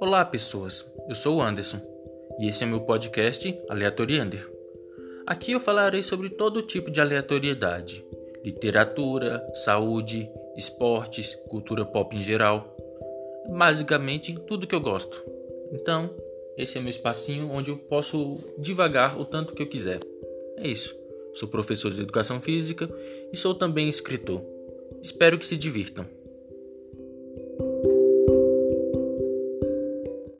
Olá, pessoas. Eu sou o Anderson e esse é meu podcast Aleatoriander. Aqui eu falarei sobre todo tipo de aleatoriedade: literatura, saúde, esportes, cultura pop em geral. Basicamente, tudo que eu gosto. Então, esse é meu espacinho onde eu posso divagar o tanto que eu quiser. É isso. Sou professor de educação física e sou também escritor. Espero que se divirtam.